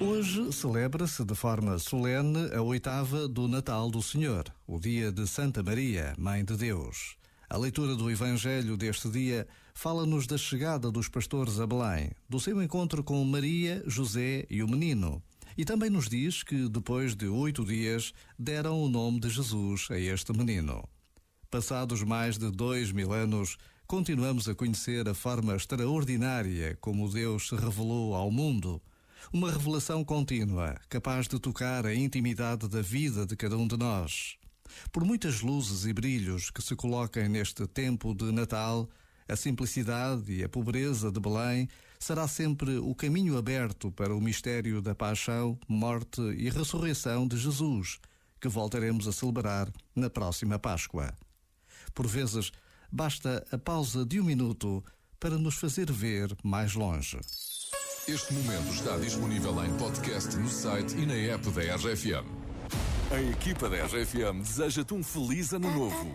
Hoje celebra-se de forma solene a oitava do Natal do Senhor, o dia de Santa Maria, Mãe de Deus. A leitura do Evangelho deste dia fala-nos da chegada dos pastores a Belém, do seu encontro com Maria, José e o menino. E também nos diz que, depois de oito dias, deram o nome de Jesus a este menino. Passados mais de dois mil anos, continuamos a conhecer a forma extraordinária como Deus se revelou ao mundo. Uma revelação contínua, capaz de tocar a intimidade da vida de cada um de nós. Por muitas luzes e brilhos que se coloquem neste tempo de Natal, a simplicidade e a pobreza de Belém será sempre o caminho aberto para o mistério da paixão, morte e ressurreição de Jesus, que voltaremos a celebrar na próxima Páscoa. Por vezes, basta a pausa de um minuto para nos fazer ver mais longe. Este momento está disponível em podcast no site e na app da RFM. A equipa da RFM deseja-te um feliz ano novo.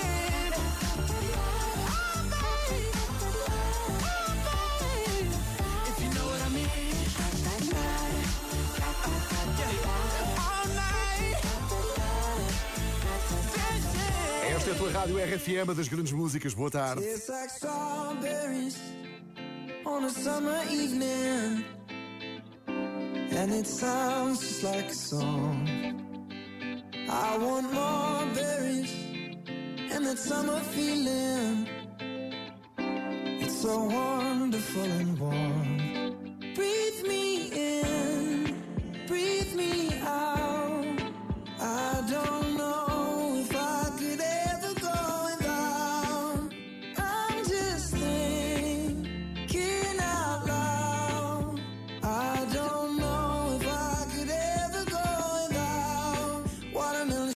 pela Rádio RFM das grandes músicas. Boa tarde. It's like strawberries on a summer evening. And it sounds just like a song. I want more berries and that summer feeling. It's so wonderful and warm. Breathe me in, breathe me out.